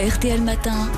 RTL Matin,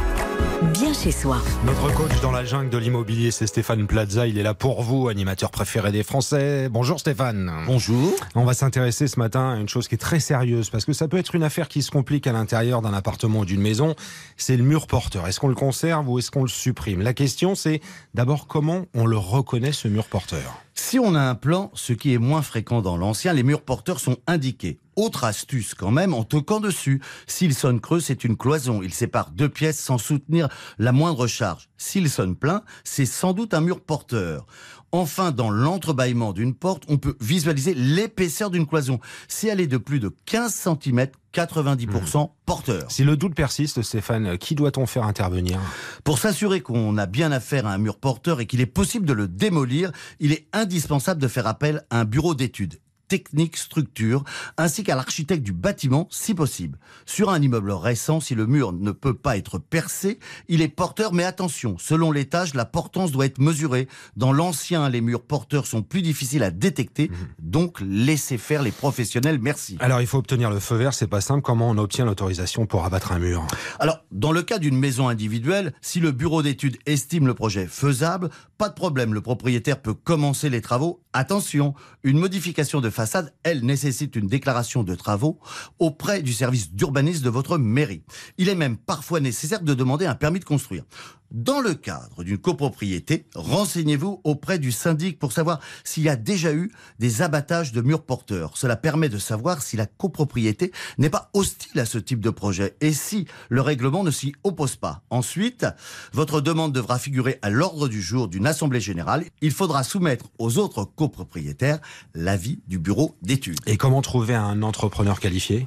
bien chez soi. Notre coach dans la jungle de l'immobilier, c'est Stéphane Plaza. Il est là pour vous, animateur préféré des Français. Bonjour Stéphane. Bonjour. On va s'intéresser ce matin à une chose qui est très sérieuse, parce que ça peut être une affaire qui se complique à l'intérieur d'un appartement ou d'une maison. C'est le mur porteur. Est-ce qu'on le conserve ou est-ce qu'on le supprime? La question, c'est d'abord comment on le reconnaît, ce mur porteur? Si on a un plan, ce qui est moins fréquent dans l'ancien, les murs porteurs sont indiqués. Autre astuce quand même, en toquant dessus. S'il sonne creux, c'est une cloison. Il sépare deux pièces sans soutenir la moindre charge. S'il sonne plein, c'est sans doute un mur porteur. Enfin, dans l'entrebâillement d'une porte, on peut visualiser l'épaisseur d'une cloison. Si elle est de plus de 15 cm, 90% porteur. Si le doute persiste, Stéphane, qui doit-on faire intervenir? Pour s'assurer qu'on a bien affaire à un mur porteur et qu'il est possible de le démolir, il est indispensable de faire appel à un bureau d'études technique, structure, ainsi qu'à l'architecte du bâtiment si possible. Sur un immeuble récent, si le mur ne peut pas être percé, il est porteur, mais attention, selon l'étage, la portance doit être mesurée. Dans l'ancien, les murs porteurs sont plus difficiles à détecter, Mhm. donc laissez faire les professionnels, merci. Alors, il faut obtenir le feu vert, c'est pas simple. Comment on obtient l'autorisation pour abattre un mur? Alors, dans le cas d'une maison individuelle, si le bureau d'études estime le projet faisable, pas de problème, le propriétaire peut commencer les travaux. Attention, une modification de façade, elle nécessite une déclaration de travaux auprès du service d'urbanisme de votre mairie. Il est même parfois nécessaire de demander un permis de construire. Dans le cadre d'une copropriété, renseignez-vous auprès du syndic pour savoir s'il y a déjà eu des abattages de murs porteurs. Cela permet de savoir si la copropriété n'est pas hostile à ce type de projet et si le règlement ne s'y oppose pas. Ensuite, votre demande devra figurer à l'ordre du jour d'une assemblée générale. Il faudra soumettre aux autres copropriétaires l'avis du bureau d'études. Et comment trouver un entrepreneur qualifié?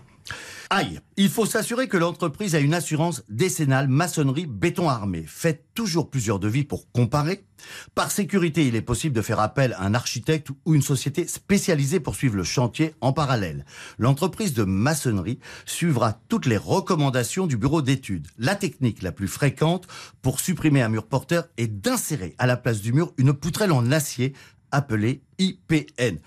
Aïe Il faut s'assurer que l'entreprise a une assurance décennale maçonnerie béton armé. Faites toujours plusieurs devis pour comparer. Par sécurité, il est possible de faire appel à un architecte ou une société spécialisée pour suivre le chantier en parallèle. L'entreprise de maçonnerie suivra toutes les recommandations du bureau d'études. La technique la plus fréquente pour supprimer un mur porteur est d'insérer à la place du mur une poutrelle en acier appelée IPN.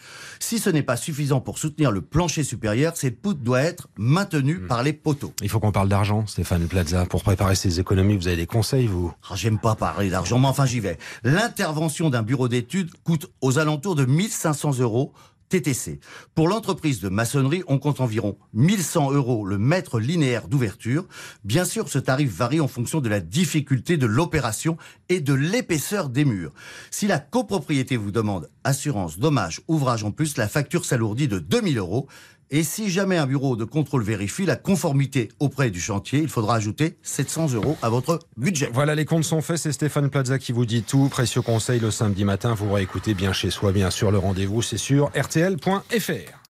Si ce n'est pas suffisant pour soutenir le plancher supérieur, cette poutre doit être maintenue par les poteaux. Il faut qu'on parle d'argent, Stéphane Plaza. Pour préparer ces économies, vous avez des conseils, vous? Ah, J'aime pas parler d'argent, mais enfin j'y vais. L'intervention d'un bureau d'études coûte aux alentours de 1500 euros TTC. Pour l'entreprise de maçonnerie, on compte environ 1100 euros le mètre linéaire d'ouverture. Bien sûr, ce tarif varie en fonction de la difficulté de l'opération et de l'épaisseur des murs. Si la copropriété vous demande assurance, dommage, ouvrage en plus, la facture s'alourdit de 2000 euros. Et si jamais un bureau de contrôle vérifie la conformité auprès du chantier, il faudra ajouter 700 euros à votre budget. Voilà, les comptes sont faits. C'est Stéphane Plaza qui vous dit tout. Précieux conseil le samedi matin. Vous réécoutez bien chez soi, bien sûr. Le rendez-vous, c'est sur rtl.fr.